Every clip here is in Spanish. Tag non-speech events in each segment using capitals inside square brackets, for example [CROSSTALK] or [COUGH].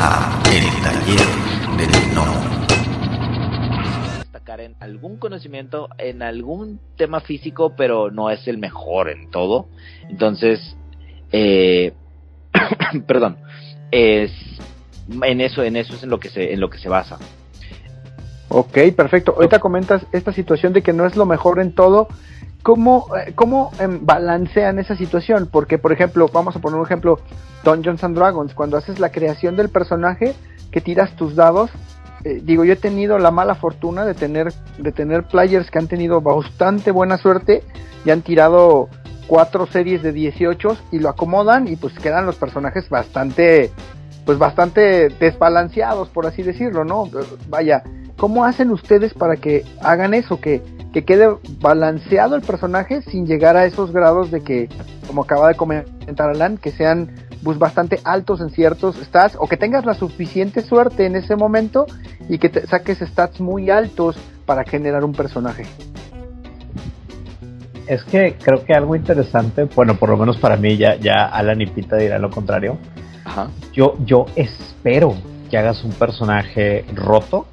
a El Taller del No. Destacar en algún conocimiento, en algún tema físico, pero no es el mejor en todo. Entonces, eh, [COUGHS] perdón, es en eso, en eso es en lo que se, en lo que se basa. Ok, perfecto. Ahorita comentas esta situación de que no es lo mejor en todo. ¿Cómo, eh, cómo em, balancean esa situación? Porque, por ejemplo, vamos a poner un ejemplo, Dungeons and Dragons, cuando haces la creación del personaje, que tiras tus dados, eh, digo, yo he tenido la mala fortuna de tener, de tener players que han tenido bastante buena suerte y han tirado cuatro series de 18 y lo acomodan y pues quedan los personajes bastante, pues bastante desbalanceados, por así decirlo, ¿no? Vaya, ¿cómo hacen ustedes para que hagan eso? Que, que quede balanceado el personaje sin llegar a esos grados de que, como acaba de comentar Alan, que sean pues bastante altos en ciertos stats o que tengas la suficiente suerte en ese momento y que te saques stats muy altos para generar un personaje. Es que creo que algo interesante, bueno, por lo menos para mí, ya, ya Alan y Pita dirán lo contrario. Ajá. Yo, yo espero que hagas un personaje roto.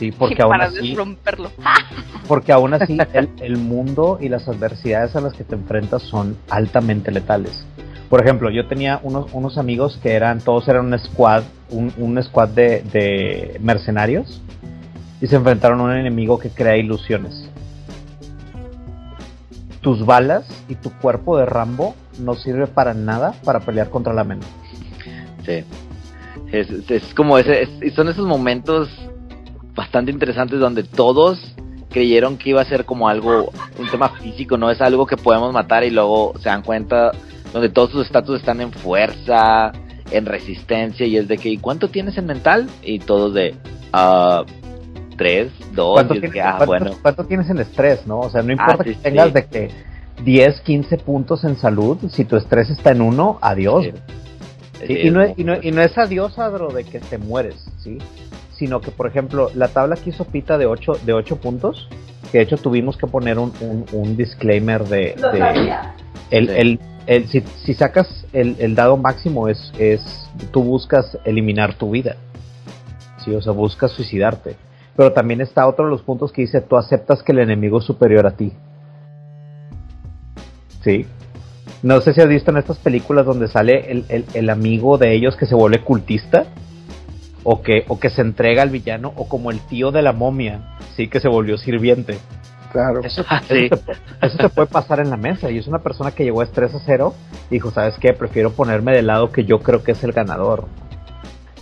Sí, [LAUGHS] porque aún para así, romperlo. [LAUGHS] porque aún así el, el mundo y las adversidades a las que te enfrentas son altamente letales. Por ejemplo, yo tenía unos, unos amigos que eran, todos eran un squad, un, un squad de, de mercenarios y se enfrentaron a un enemigo que crea ilusiones. Tus balas y tu cuerpo de Rambo no sirve para nada para pelear contra la mente. Sí. Es, es- es como ese, es- son esos momentos bastante interesantes donde todos creyeron que iba a ser como algo, un tema físico, no es algo que podemos matar y luego se dan cuenta donde todos sus estatus están en fuerza, en resistencia y es de que, ¿y cuánto tienes en mental? Y todos de, ah, tres, dos, ¿Cuánto y es tienes, que, ah, cuánto- bueno. cuánto tienes en estrés, no? O sea, no importa Ah, sí, que tengas sí. de que 10, 15 puntos en salud, si tu estrés está en uno, adiós. Sí. Sí, y, no es, y, no, y no es adiós, Adro, de que te mueres, ¿sí? Sino que, por ejemplo, la tabla que hizo Pita de 8, de ocho puntos, que de hecho tuvimos que poner un, un, un disclaimer de... de- el, Sí. el, el- si, si sacas el, el dado máximo es, es... Tú buscas eliminar tu vida. Sí, o sea, buscas suicidarte. Pero también está otro de los puntos que dice, tú aceptas que el enemigo es superior a ti. Sí. No sé si has visto en estas películas donde sale el, el- el amigo de ellos que se vuelve cultista. O que, o que se entrega al villano. O como el tío de la momia. Sí, que se volvió sirviente. Claro. Eso, Ah, eso sí. eso te puede pasar en la mesa. Y es una persona que llegó a estrés a cero. Y dijo, ¿sabes qué? Prefiero ponerme del lado que yo creo que es el ganador.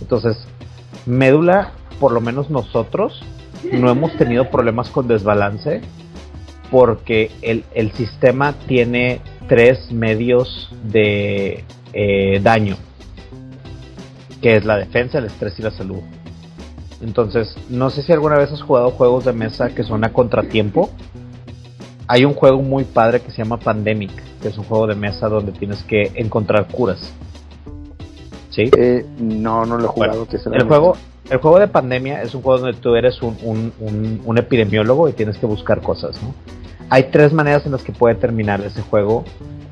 Entonces, médula, por lo menos nosotros, no hemos tenido problemas con desbalance. Porque el, el sistema tiene tres medios de eh, daño. Que es la defensa, el estrés y la salud. Entonces, no sé si alguna vez has jugado juegos de mesa que son a contratiempo. Hay un juego muy padre que se llama Pandemic, que es un juego de mesa donde tienes que encontrar curas. ¿Sí? Eh, no, no lo he jugado. Bueno, que se El juego, el juego de pandemia es un juego donde tú eres un, un- un- un epidemiólogo y tienes que buscar cosas, ¿no? Hay tres maneras en las que puede terminar ese juego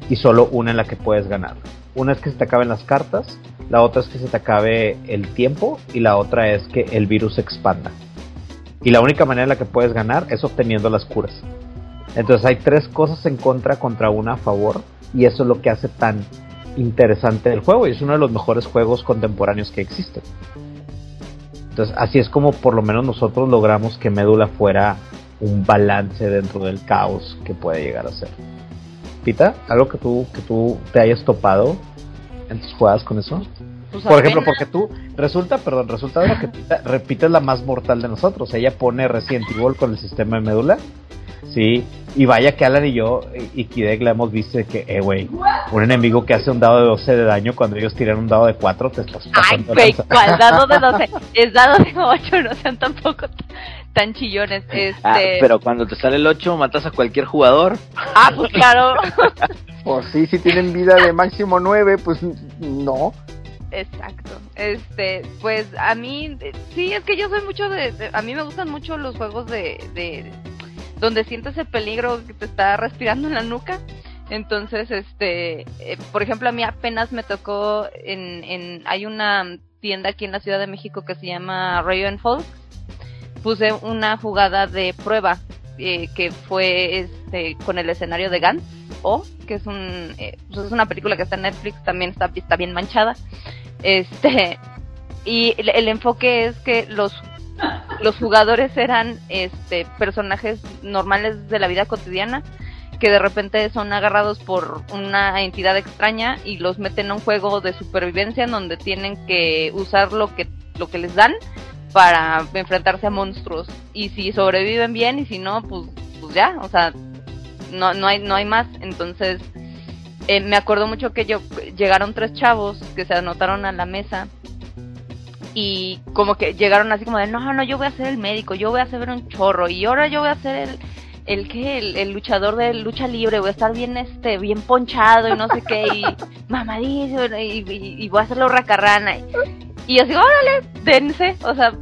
y solo una en la que puedes ganar. Una es que se te acaben las cartas, la otra es que se te acabe el tiempo y la otra es que el virus se expanda. Y la única manera en la que puedes ganar es obteniendo las curas. Entonces hay tres cosas en contra contra una a favor y eso es lo que hace tan interesante el juego y es uno de los mejores juegos contemporáneos que existen. Entonces así es como por lo menos nosotros logramos que Médula fuera un balance dentro del caos que puede llegar a ser. Pita, algo que tú que tú te hayas topado en tus jugadas con eso. Pues Por ejemplo, porque tú resulta, perdón, resulta ahora que Pita, repite es la más mortal de nosotros. Ella pone Resident Evil con el sistema de médula. Sí, y vaya que Alan y yo y Kidek la hemos visto de que, eh, güey, un enemigo que hace un dado de 12 de daño cuando ellos tiran un dado de 4, te estás Ay, pasando de güey. ¿cuál dado de 12? [LAUGHS] Es dado de 8, no sean tampoco tan chillones. Este... Ah, pero cuando te sale el 8, matas a cualquier jugador. Ah, pues claro. O [LAUGHS] sí, si tienen vida de máximo 9, pues no. Exacto. Este, pues a mí, sí, es que yo soy mucho de, de- a mí me gustan mucho los juegos de, de, donde sientes el peligro que te está respirando en la nuca. Entonces, este, eh, por ejemplo, a mí apenas me tocó en, en, hay una tienda aquí en la Ciudad de México que se llama Raven Falls, puse una jugada de prueba eh, que fue este con el escenario de Gantz o que es un eh, pues es una película que está en Netflix también está, está bien manchada. Este y el, el enfoque es que los los jugadores eran este personajes normales de la vida cotidiana que de repente son agarrados por una entidad extraña y los meten a un juego de supervivencia en donde tienen que usar lo que lo que les dan para enfrentarse a monstruos. Y si sobreviven bien y si no pues pues ya o sea no no hay no hay más. Entonces eh, me acuerdo mucho que yo llegaron tres chavos que se anotaron a la mesa y como que llegaron así como de no no yo voy a ser el médico yo voy a ser un chorro y ahora yo voy a ser el el que el, luchador de lucha libre voy a estar bien este bien ponchado y no sé qué y [LAUGHS] mamadísimo y, voy a hacerlo racarrana y, y así órale dense o sea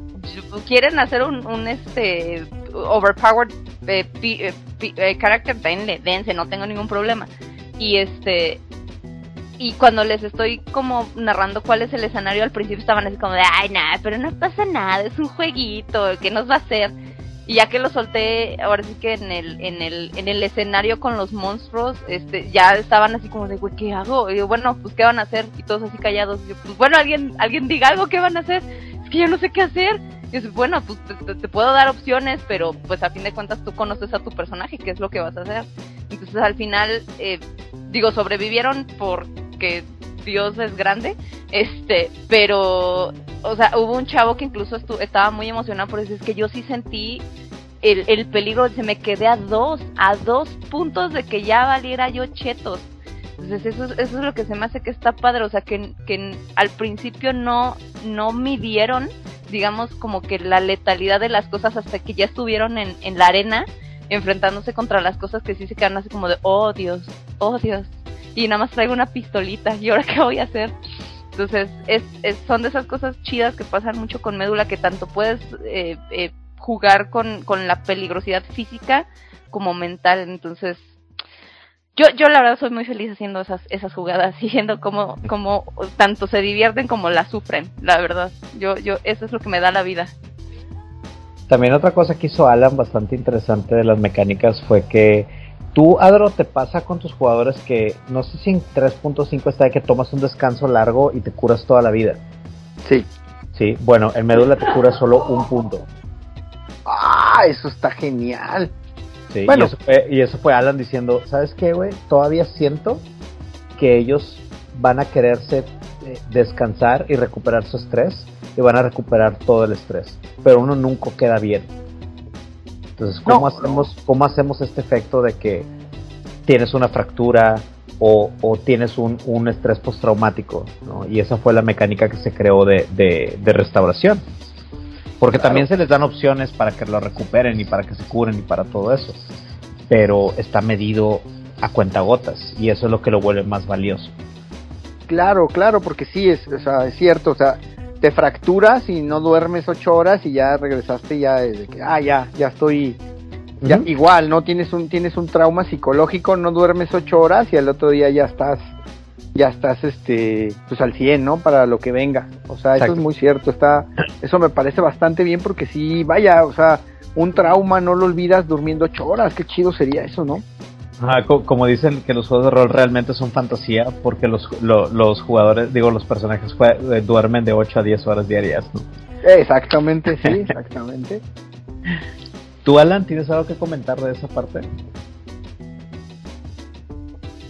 quieren hacer un, un este overpowered eh, pi, eh, pi, eh, character denle dense no tengo ningún problema. Y este y cuando les estoy como narrando cuál es el escenario al principio estaban así como de ay nada pero no pasa nada es un jueguito que nos va a hacer y ya que lo solté ahora sí que en el en el en el escenario con los monstruos este ya estaban así como de güey qué hago y yo, bueno pues qué van a hacer y todos así callados. Y yo, pues bueno alguien alguien diga algo qué van a hacer es que yo no sé qué hacer. Y yo, bueno pues te, te, puedo dar opciones pero pues a fin de cuentas tú conoces a tu personaje qué es lo que vas a hacer entonces al final eh, digo sobrevivieron porque Dios es grande, este, pero, o sea, hubo un chavo que incluso estu estaba muy emocionado por eso, es que yo sí sentí el, el peligro, se me quedé a dos, a dos puntos de que ya valiera yo chetos. Entonces eso, eso es lo que se me hace que está padre, o sea, que, que al principio no, no midieron, digamos, como que la letalidad de las cosas hasta que ya estuvieron en, en la arena enfrentándose contra las cosas que sí se quedan así como de, oh Dios, oh Dios, y nada más traigo una pistolita y ahora qué voy a hacer entonces es, es son de esas cosas chidas que pasan mucho con médula que tanto puedes eh, eh, jugar con, con la peligrosidad física como mental entonces yo, yo la verdad soy muy feliz haciendo esas, esas jugadas [LAUGHS] y viendo cómo, cómo tanto se divierten como la sufren, la verdad. Yo, yo, eso es lo que me da la vida. También otra cosa que hizo Alan bastante interesante de las mecánicas fue que Tú, Adro, te pasa con tus jugadores que no sé si en 3.5 está de que tomas un descanso largo y te curas toda la vida. Sí. Sí, bueno, en Médula te cura solo un punto. Ah, eso está genial. Sí, bueno. y, eso fue, y eso fue Alan diciendo, ¿sabes qué, güey? Todavía siento que ellos van a quererse eh, descansar y recuperar su estrés y van a recuperar todo el estrés, pero uno nunca queda bien. Entonces, ¿cómo, no, hacemos, no. ¿cómo hacemos este efecto de que tienes una fractura o, o tienes un, un estrés postraumático? ¿no? Y esa fue la mecánica que se creó de, de, de restauración. Porque claro. también se les dan opciones para que lo recuperen y para que se curen y para todo eso. Pero está medido a cuentagotas y eso es lo que lo vuelve más valioso. Claro, claro, porque sí, es, o sea, es cierto, o sea, te fracturas y no duermes ocho horas y ya regresaste ya de que, ah, ya, ya estoy, ya, uh -huh. igual, ¿no? Tienes un, tienes un trauma psicológico, no duermes ocho horas y al otro día ya estás, ya estás, este, pues al 100, ¿no? Para lo que venga. O sea, Exacto. eso es muy cierto, está, eso me parece bastante bien porque sí, vaya, o sea, un trauma no lo olvidas durmiendo ocho horas, qué chido sería eso, ¿no? Ajá, como dicen que los juegos de rol realmente son fantasía porque los, lo, los jugadores, digo, los personajes eh, duermen de 8 a 10 horas diarias, ¿no? Exactamente, sí, [LAUGHS] exactamente. ¿Tú, Alan, tienes algo que comentar de esa parte?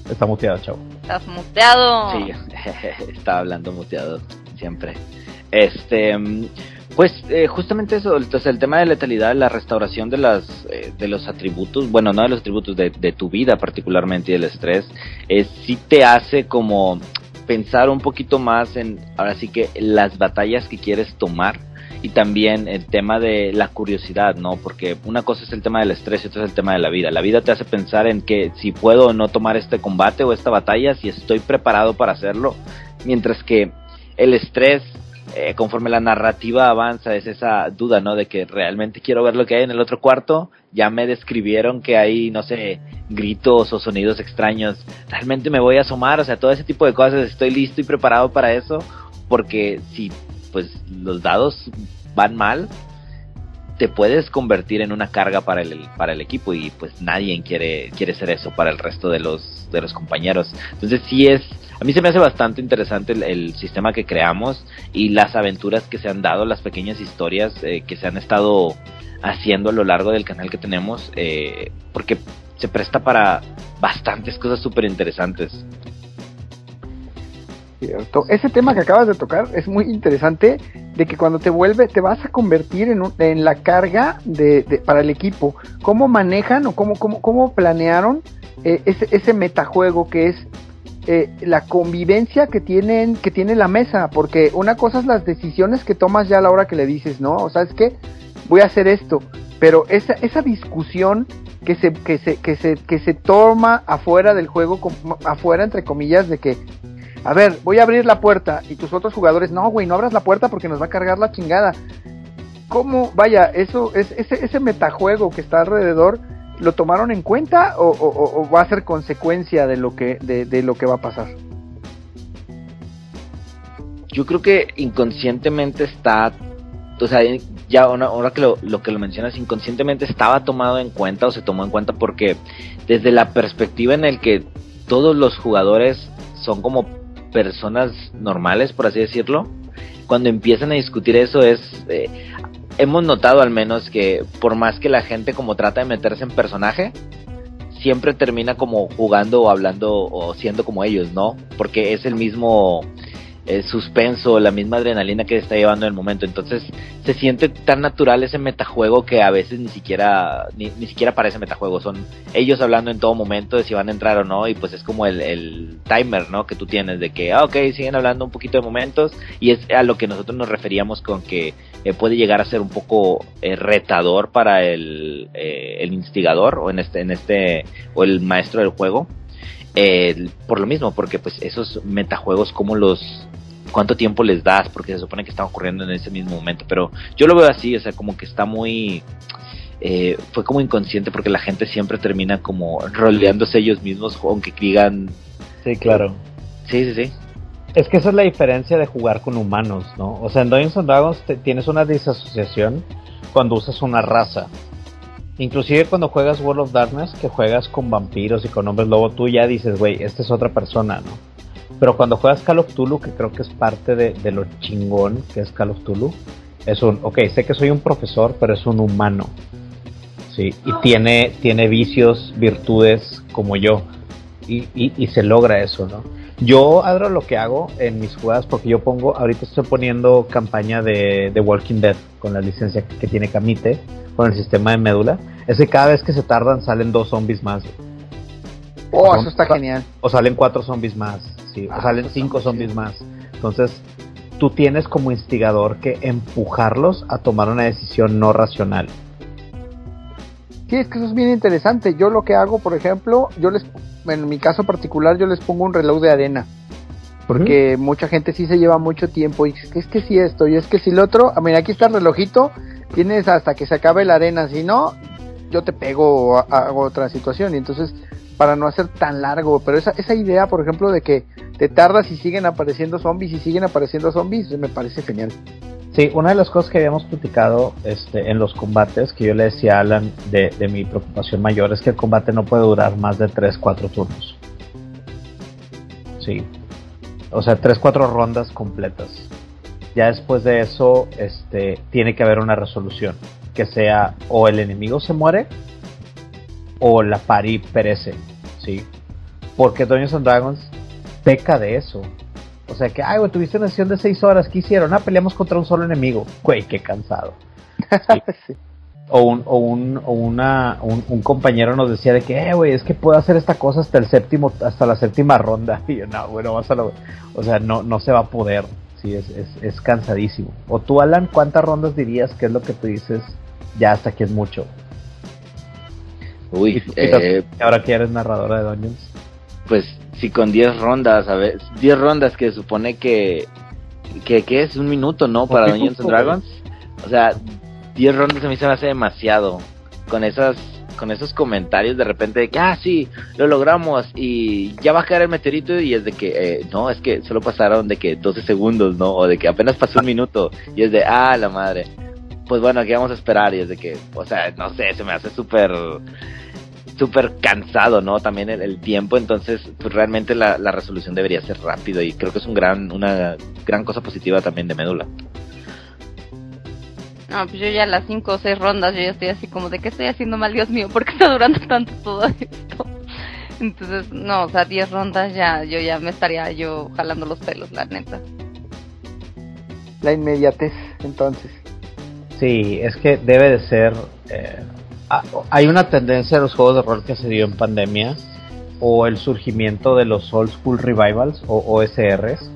Está muteado, chavo. Estás muteado. Sí, [LAUGHS] está hablando muteado siempre. Este, pues eh, justamente eso, entonces el tema de letalidad, la restauración de las eh, de los atributos, bueno, no de los atributos de, de tu vida particularmente y del estrés, eh, sí te hace como pensar un poquito más en, ahora sí que las batallas que quieres tomar y también el tema de la curiosidad, ¿no? Porque una cosa es el tema del estrés y otra es el tema de la vida. La vida te hace pensar en que si puedo o no tomar este combate o esta batalla, si estoy preparado para hacerlo, mientras que el estrés eh, conforme la narrativa avanza es esa duda, ¿no? De que realmente quiero ver lo que hay en el otro cuarto. Ya me describieron que hay, no sé, gritos o sonidos extraños. Realmente me voy a asomar, o sea, todo ese tipo de cosas. Estoy listo y preparado para eso. Porque si pues los dados van mal, te puedes convertir en una carga para el, para el equipo y pues nadie quiere, quiere ser eso para el resto de los, de los compañeros. Entonces sí es, a mí se me hace bastante interesante el, sistema que creamos y las aventuras que se han dado, las pequeñas historias eh, que se han estado haciendo a lo largo del canal que tenemos, eh, porque se presta para bastantes cosas súper interesantes. Cierto. Ese tema que acabas de tocar es muy interesante, de que cuando te vuelve, te vas a convertir en, en la carga de, para el equipo. ¿Cómo manejan o cómo, cómo, cómo planearon eh, ese, ese metajuego que es eh, la convivencia que tienen que tiene la mesa? Porque una cosa es las decisiones que tomas ya a la hora que le dices, ¿no? O sea, es que voy a hacer esto, pero esa, esa discusión que se, que se, que se, que se toma afuera del juego, afuera entre comillas, de que, a ver, voy a abrir la puerta y tus otros jugadores, no, güey, no abras la puerta porque nos va a cargar la chingada. ¿Cómo, vaya, eso, es, ese, ese metajuego que está alrededor, lo tomaron en cuenta o, va a ser consecuencia de lo que, de, lo que va a pasar? Yo creo que inconscientemente está o sea, ya ahora que lo, lo, que lo mencionas inconscientemente estaba tomado en cuenta o se tomó en cuenta porque desde la perspectiva en el que todos los jugadores son como personas normales, por así decirlo, cuando empiezan a discutir eso es... Eh, hemos notado al menos que por más que la gente como trata de meterse en personaje, siempre termina como jugando o hablando o siendo como ellos, ¿no? Porque es el mismo el suspenso, la misma adrenalina que está llevando en el momento. Entonces se siente tan natural ese metajuego que a veces ni siquiera ni, ni siquiera parece metajuego. Son ellos hablando en todo momento de si van a entrar o no y pues es como el, el timer, ¿no? Que tú tienes de que, ah, ok, siguen hablando un poquito de momentos y es a lo que nosotros nos referíamos con que eh, puede llegar a ser un poco eh, retador para el, eh, el instigador o en este en este o el maestro del juego. Por lo mismo, porque pues esos metajuegos como los cuánto tiempo les das, porque se supone que están ocurriendo en ese mismo momento, pero yo lo veo así, o sea, como que está muy... Eh, fue como inconsciente porque la gente siempre termina como roleándose ellos mismos, aunque digan... Sí, claro. Sí, sí, sí. Es que esa es la diferencia de jugar con humanos, ¿no? O sea, en Dungeons and Dragons tienes una disasociación cuando usas una raza. Inclusive cuando juegas World of Darkness, que juegas con vampiros y con hombres lobo, tú ya dices, güey, esta es otra persona, ¿no? Pero cuando juegas Call of Tulu, que creo que es parte de, lo chingón que es Call of Tulu, es un, ok, sé que soy un profesor, pero es un humano. Sí, y tiene, tiene vicios, virtudes como yo. Y, y, se logra eso, ¿no? Yo, Adro, lo que hago en mis jugadas, porque yo pongo, ahorita estoy poniendo campaña de, de Walking Dead con la licencia que, tiene Camite, con el sistema de médula, es que cada vez que se tardan salen dos zombies más. Oh, eso está genial. O salen cuatro zombies más o salen cinco zombies más. Entonces, tú tienes como instigador que empujarlos a tomar una decisión no racional. Sí, es que eso es bien interesante. Yo lo que hago, por ejemplo, yo les, en mi caso particular, yo les pongo un reloj de arena. Porque mucha gente sí se lleva mucho tiempo y es que, es que si esto y es que si lo otro, a mí aquí está el relojito, tienes hasta que se acabe la arena, si no, yo te pego o hago otra situación. Y entonces para no hacer tan largo, pero esa, esa idea, por ejemplo, de que te tardas y siguen apareciendo zombies y siguen apareciendo zombies, me parece genial. Sí, una de las cosas que habíamos platicado este, en los combates, que yo le decía a Alan de, mi preocupación mayor, es que el combate no puede durar más de 3-4 turnos. Sí. O sea, 3-4 rondas completas. Ya después de eso, este, tiene que haber una resolución. Que sea o el enemigo se muere o la pari perece, ¿sí? Porque Dungeons and Dragons peca de eso. O sea que, ay, güey, tuviste una sesión de 6 horas, ¿qué hicieron? Ah, peleamos contra un solo enemigo. Güey, qué cansado. [LAUGHS] O, un, o, un, o una, un, compañero nos decía de que, eh, güey, es que puedo hacer esta cosa hasta el séptimo, hasta la séptima ronda. [LAUGHS] Y yo, no, bueno, vas a lo, o sea, no, no se va a poder. Sí, es, es, es cansadísimo. O tú, Alan, ¿cuántas rondas dirías que es lo que tú dices? Ya hasta aquí es mucho. Uy, eh, ahora que eres narradora de Dungeons. Pues si con 10 rondas, a ver, 10 rondas que supone que, que, es un minuto, ¿no? Para Dungeons and Dragons. O sea, 10 rondas a mí se me hace demasiado. Con esas con esos comentarios de repente de que, ah, sí, lo logramos y ya va a caer el meteorito y es de que, eh, no, es que solo pasaron de que 12 segundos, ¿no? O de que apenas pasó un minuto y es de, ah, la madre. Pues bueno, aquí vamos a esperar y es de que, o sea, no sé, se me hace súper súper cansado, ¿no? También el, el, tiempo, entonces pues realmente la, la resolución debería ser rápido y creo que es un gran, una gran cosa positiva también de Médula. No, pues yo ya las 5 o 6 rondas, yo ya estoy así como de que estoy haciendo mal, Dios mío, ¿por qué está durando tanto todo esto? [LAUGHS] Entonces, no, o sea, 10 rondas ya, yo ya me estaría yo jalando los pelos, la neta. La inmediatez, entonces. Sí, es que debe de ser... Eh, hay una tendencia a los juegos de rol que se dio en pandemia o el surgimiento de los Old School Revivals o OSRs,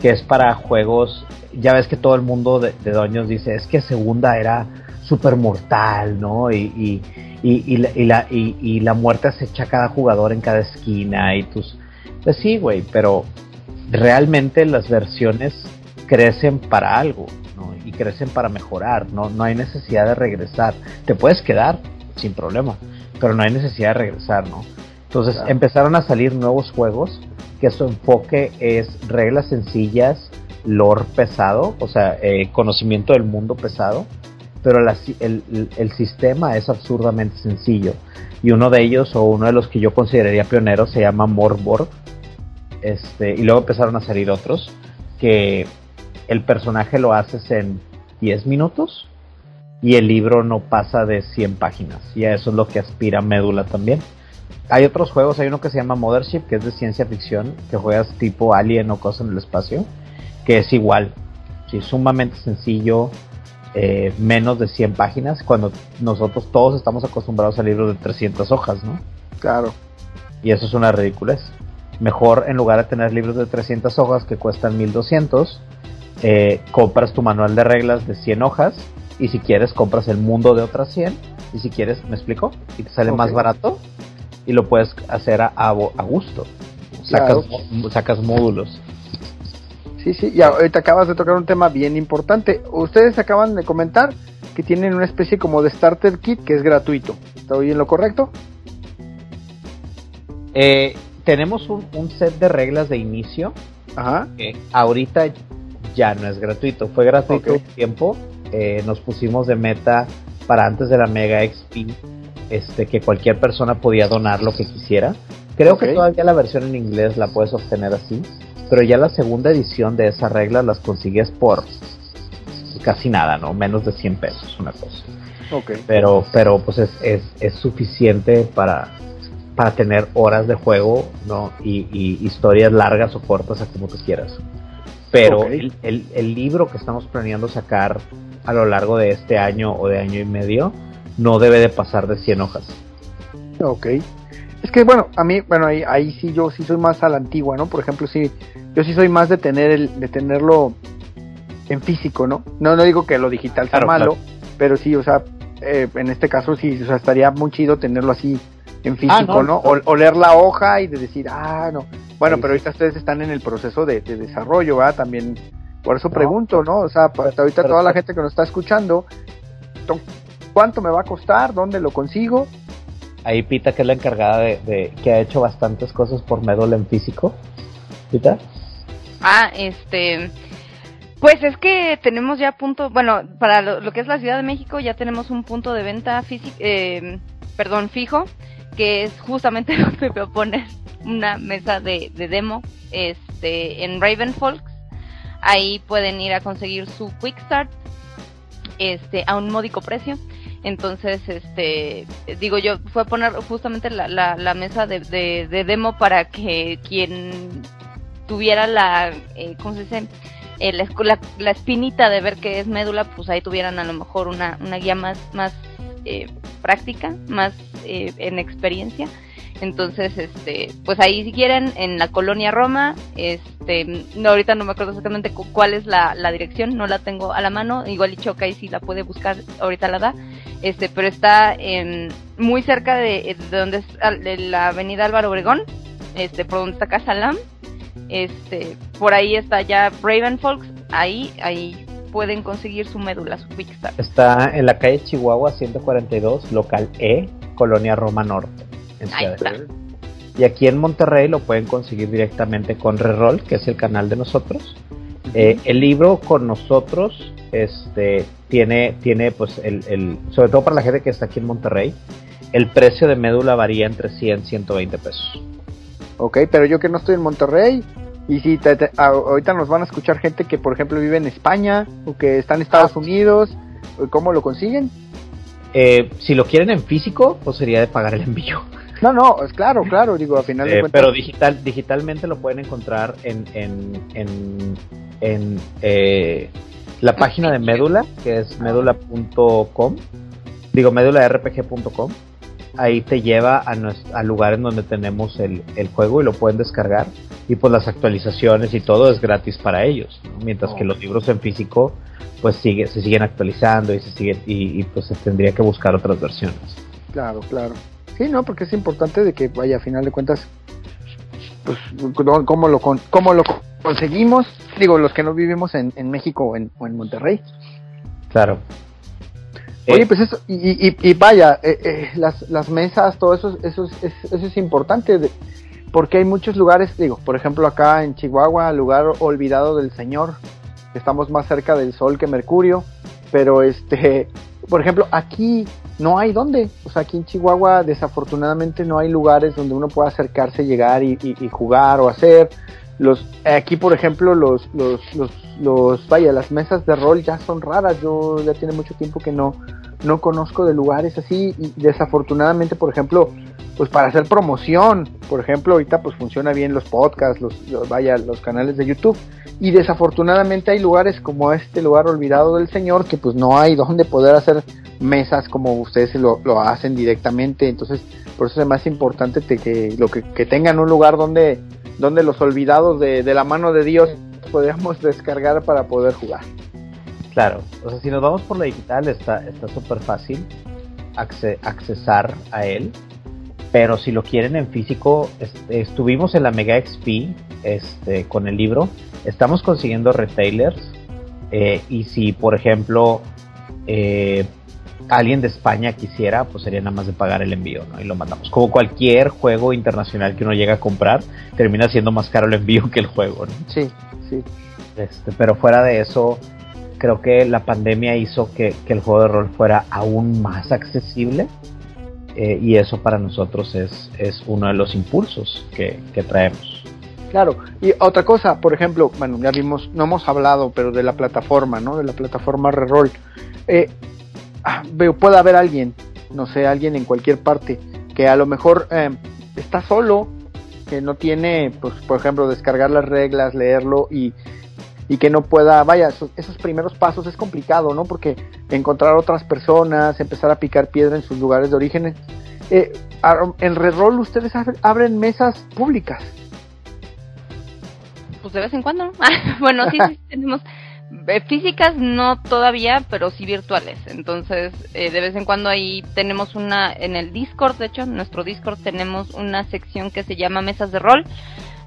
que es para juegos ya ves que todo el mundo de, de Doños dice, es que segunda era súper mortal, ¿no? Y, y, y, la, y, la, y, la muerte acecha a cada jugador en cada esquina y tus... Pues sí, güey, pero realmente las versiones crecen para algo. Y crecen para mejorar, ¿no? No hay necesidad de regresar. Te puedes quedar sin problema, pero no hay necesidad de regresar, ¿no? Entonces claro. empezaron a salir nuevos juegos que su enfoque es reglas sencillas, lore pesado, o sea, eh, conocimiento del mundo pesado, pero la, el, el, sistema es absurdamente sencillo. Y uno de ellos, o uno de los que yo consideraría pioneros, se llama Morborg. Este, y luego empezaron a salir otros, que el personaje lo haces en 10 minutos y el libro no pasa de 100 páginas. Y a eso es lo que aspira Médula también. Hay otros juegos, hay uno que se llama Mothership, que es de ciencia ficción, que juegas tipo Alien o cosas en el espacio que es igual, sí, sumamente sencillo, eh, menos de 100 páginas, cuando nosotros todos estamos acostumbrados a libros de 300 hojas, ¿no? Claro. Y eso es una ridiculez. Mejor en lugar de tener libros de 300 hojas que cuestan 1200, eh, compras tu manual de reglas de 100 hojas y si quieres compras el mundo de otras 100 y si quieres, ¿me explico? Y te sale okay. más barato y lo puedes hacer a, a, a gusto. Sacas, claro. sacas módulos. Sí, sí, y ahorita acabas de tocar un tema bien importante. Ustedes acaban de comentar que tienen una especie como de starter kit que es gratuito. ¿Está bien lo correcto? Eh, tenemos un, un, set de reglas de inicio. Ajá. Que ahorita ya no es gratuito. Fue gratuito okay. un tiempo. Eh, nos pusimos de meta para antes de la Mega XP. Este, que cualquier persona podía donar lo que quisiera. Creo okay. que todavía la versión en inglés la puedes obtener así pero ya la segunda edición de esas reglas las consigues por casi nada, ¿no? Menos de 100 pesos, una cosa. Okay. Pero, pero pues es, es, es suficiente para, para tener horas de juego, ¿no? Y, y historias largas o cortas, a como tú quieras. Pero okay. el, el, el, libro que estamos planeando sacar a lo largo de este año o de año y medio no debe de pasar de 100 hojas. Ok. Es que bueno, a mí, bueno, ahí, ahí sí yo sí soy más a la antigua, ¿no? Por ejemplo, sí, yo sí soy más de tener el, de tenerlo en físico, ¿no? No, no digo que lo digital sea claro, malo, claro. pero sí, o sea, eh, en este caso sí, o sea, estaría muy chido tenerlo así en físico, ah, no, ¿no? O, o, leer la hoja y de decir, ah, no. Bueno, sí, pero ahorita ustedes están en el proceso de, de desarrollo, ¿verdad? También, por eso pregunto, ¿no? O sea, hasta ahorita toda la gente que nos está escuchando, ¿cuánto me va a costar? ¿Dónde lo consigo? Ahí Pita, que es la encargada de, de que ha hecho bastantes cosas por Medol en físico. Pita. Ah, este. Pues es que tenemos ya punto, bueno, para lo, lo, que es la Ciudad de México ya tenemos un punto de venta físico, eh, perdón, fijo, que es justamente voy a poner una mesa de, de demo este, en Ravenfolks. Ahí pueden ir a conseguir su Quick Start este, a un módico precio. Entonces, este, digo yo, fue a poner justamente la, la, mesa de, de, de, demo para que quien tuviera la, eh, ¿cómo se dice? Eh, la, la, espinita de ver que es médula, pues ahí tuvieran a lo mejor una, una guía más, más eh, práctica, más eh, en experiencia. Entonces, este, pues ahí si quieren, en la colonia Roma, este, no, ahorita no me acuerdo exactamente cuál es la, dirección, no la tengo a la mano, igual y Choca y si la puede buscar, ahorita la da, este, pero está en, muy cerca de, de donde es de la avenida Álvaro Obregón, este, por donde está Casa Lam, este, por ahí está ya Ravenfolks, ahí, ahí pueden conseguir su médula, su Quick Start. Está en la calle Chihuahua 142, local E, Colonia Roma Norte. En Ahí Ciudad de está. Y aquí en Monterrey lo pueden conseguir directamente con Reroll, que es el canal de nosotros. Eh, el libro con nosotros este, tiene, tiene pues, el, el- sobre todo para la gente que está aquí en Monterrey, el precio de médula varía entre 100 y 120 pesos. Ok, pero yo que no estoy en Monterrey, y si te- ahorita nos van a escuchar gente que, por ejemplo, vive en España o que está en Estados Unidos, ¿cómo lo consiguen? Eh, si lo quieren en físico, pues sería de pagar el envío. No, no, es claro, claro, digo, a final de Eh, cuentas. pero digital, digitalmente lo pueden encontrar en, en, en, en, eh, la página de Médula, que es médula.com, digo médularpg.com. Ahí te lleva a, nues- al lugar en donde tenemos el, el juego y lo pueden descargar. Y pues las actualizaciones y todo es gratis para ellos. ¿no? Mientras que los libros en físico pues sigue, se siguen actualizando y se siguen y, y, pues se tendría que buscar otras versiones. Claro, claro. Sí, no, porque es importante de que, vaya, a final de cuentas, pues, ¿cómo lo, cómo lo conseguimos? Digo, los que no vivimos en, en México o en, o en Monterrey. Claro. Oye, Eh, pues eso, y, y, y vaya, eh, eh, las, las mesas, todo eso, eso, es, es- eso es importante, de- porque hay muchos lugares, digo, por ejemplo acá en Chihuahua, lugar olvidado del Señor, estamos más cerca del Sol que Mercurio, pero este, [LAUGHS] por ejemplo, aquí no hay dónde, o sea, aquí en Chihuahua desafortunadamente no hay lugares donde uno pueda acercarse, llegar y, y- jugar o hacer. Los, aquí, por ejemplo, los, los, los, los, vaya, las mesas de rol ya son raras. Yo ya tiene mucho tiempo que no, no conozco de lugares así y desafortunadamente, por ejemplo, pues para hacer promoción, por ejemplo, ahorita pues funciona bien los podcasts, los, vaya, los canales de YouTube. Y desafortunadamente hay lugares como este lugar olvidado del Señor que pues no hay donde poder hacer mesas como ustedes lo, hacen directamente, entonces por eso es más importante te- que, lo que, tengan un lugar donde, donde los olvidados de, de la mano de Dios podamos [LAUGHS] descargar para poder jugar. Claro, o sea, si nos vamos por la digital está está súper fácil acce- accesar a él, pero si lo quieren en físico, est- estuvimos en la Mega XP este, con el libro, estamos consiguiendo retailers eh, y si por ejemplo eh, alguien de España quisiera, pues sería nada más de pagar el envío, ¿no? Y lo mandamos. Como cualquier juego internacional que uno llega a comprar, termina siendo más caro el envío que el juego, ¿no? Sí, sí. Este, pero fuera de eso, creo que la pandemia hizo que, que el juego de rol fuera aún más accesible. Eh, y eso para nosotros es, es uno de los impulsos que, que traemos. Claro, y otra cosa, por ejemplo, bueno, ya vimos, no hemos hablado, pero de la plataforma, ¿no? De la plataforma Reroll. Eh, ah, puede haber alguien, no sé, alguien en cualquier parte, que a lo mejor eh, está solo, que no tiene, pues, por ejemplo, descargar las reglas, leerlo y, y que no pueda, vaya, esos, primeros pasos es complicado, ¿no? Porque encontrar otras personas, empezar a picar piedra en sus lugares de origen. Eh, en Reroll ustedes abren- abren mesas públicas. Pues de vez en cuando. [LAUGHS] bueno, sí, sí, tenemos eh, físicas, no todavía, pero sí virtuales. Entonces, eh, de vez en cuando ahí tenemos una, en el Discord, de hecho, en nuestro Discord tenemos una sección que se llama Mesas de Rol.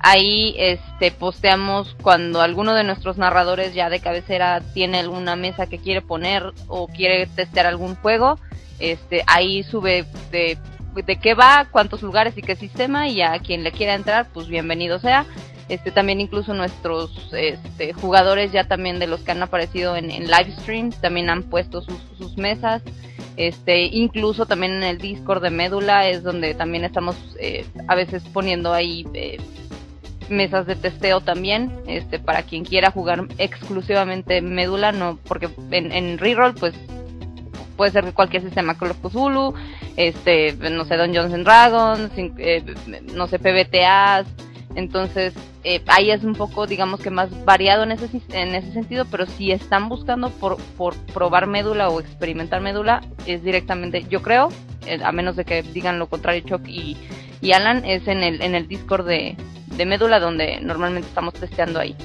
Ahí este posteamos cuando alguno de nuestros narradores ya de cabecera tiene alguna mesa que quiere poner o quiere testear algún juego, este ahí sube de, de qué va, cuántos lugares y qué sistema y a quien le quiera entrar, pues bienvenido sea. Este también incluso nuestros este, jugadores ya también de los que han aparecido en, en live streams también han puesto sus, sus mesas. Este, incluso también en el Discord de Médula es donde también estamos eh, a veces poniendo ahí eh, mesas de testeo también, este, para quien quiera jugar exclusivamente Médula, no, porque en, Reroll pues puede ser cualquier sistema Call of Cthulhu, este, no sé, Dungeons and Dragons, eh, no sé, PBTAs, entonces eh, ahí es un poco, digamos que más variado en ese, en ese sentido, pero si están buscando por, por probar médula o experimentar médula, es directamente, yo creo, eh, a menos de que digan lo contrario Chuck y, y Alan, es en el, en el Discord de, de médula donde normalmente estamos testeando ahí.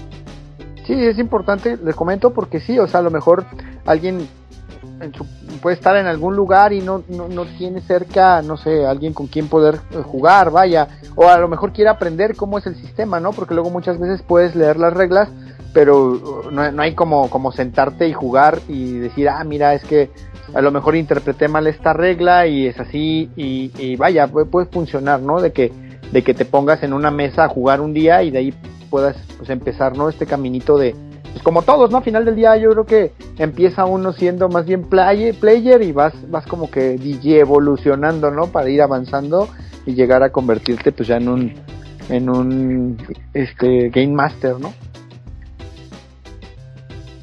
Sí, es importante, les comento, porque sí, o sea, a lo mejor alguien puede estar en algún lugar y no, no, no tiene cerca, no sé, alguien con quien poder eh, jugar, vaya, o a lo mejor quiere aprender cómo es el sistema, ¿no? Porque luego muchas veces puedes leer las reglas, pero uh, no, no hay como, como sentarte y jugar y decir, ah, mira, es que a lo mejor interpreté mal esta regla y es así y, y vaya, puede, puede funcionar, ¿no? De que, de que te pongas en una mesa a jugar un día y de ahí puedas pues empezar, ¿no? Este caminito de, pues como todos, ¿no? A final del día yo creo que empieza uno siendo más bien play, player y vas, vas como que DJ evolucionando, ¿no? Para ir avanzando y llegar a convertirte pues ya en un, en un, este, game master, ¿no?